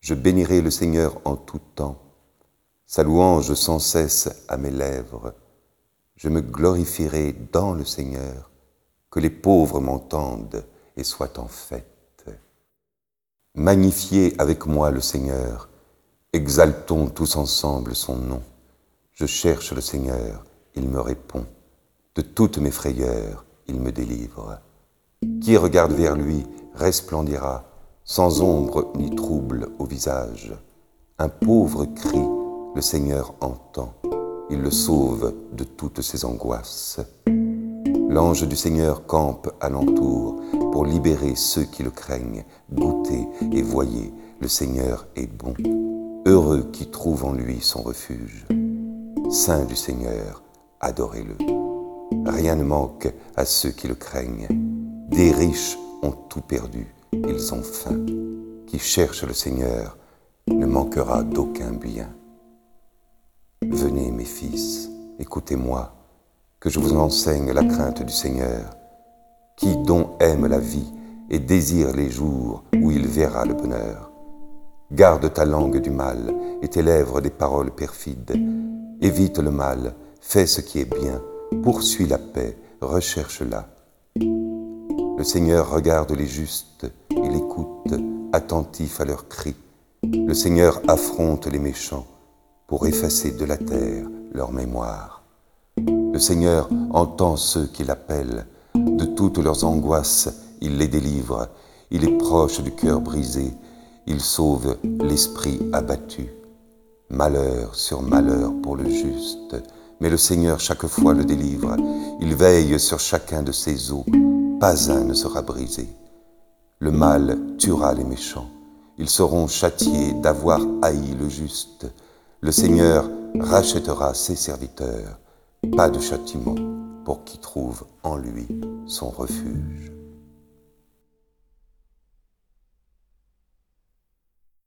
Je bénirai le Seigneur en tout temps, sa louange sans cesse à mes lèvres. Je me glorifierai dans le Seigneur, que les pauvres m'entendent et soient en fête. Magnifiez avec moi le Seigneur, exaltons tous ensemble son nom. Je cherche le Seigneur, il me répond. De toutes mes frayeurs, il me délivre. Qui regarde vers lui resplendira, sans ombre ni trouble au visage. Un pauvre cri, le Seigneur entend, il le sauve de toutes ses angoisses. L'ange du Seigneur campe alentour pour libérer ceux qui le craignent. Goûtez et voyez, le Seigneur est bon. Heureux qui trouve en lui son refuge. Saint du Seigneur, adorez-le. Rien ne manque à ceux qui le craignent. Des riches ont tout perdu, ils ont faim. Qui cherche le Seigneur ne manquera d'aucun bien. Venez, mes fils, écoutez-moi, que je vous enseigne la crainte du Seigneur. Qui dont aime la vie et désire les jours où il verra le bonheur? Garde ta langue du mal et tes lèvres des paroles perfides. Évite le mal, fais ce qui est bien, poursuis la paix, recherche-la. Le Seigneur regarde les justes, il écoute, attentif à leurs cris. Le Seigneur affronte les méchants pour effacer de la terre leur mémoire. Le Seigneur entend ceux qui l'appellent, de toutes leurs angoisses, il les délivre, il est proche du cœur brisé, il sauve l'esprit abattu. Malheur sur malheur pour le juste, mais le Seigneur chaque fois le délivre, il veille sur chacun de ses os, pas un ne sera brisé. Le mal tuera les méchants, ils seront châtiés d'avoir haï le juste. Le Seigneur rachètera ses serviteurs, pas de châtiment pour qui trouve en lui son refuge.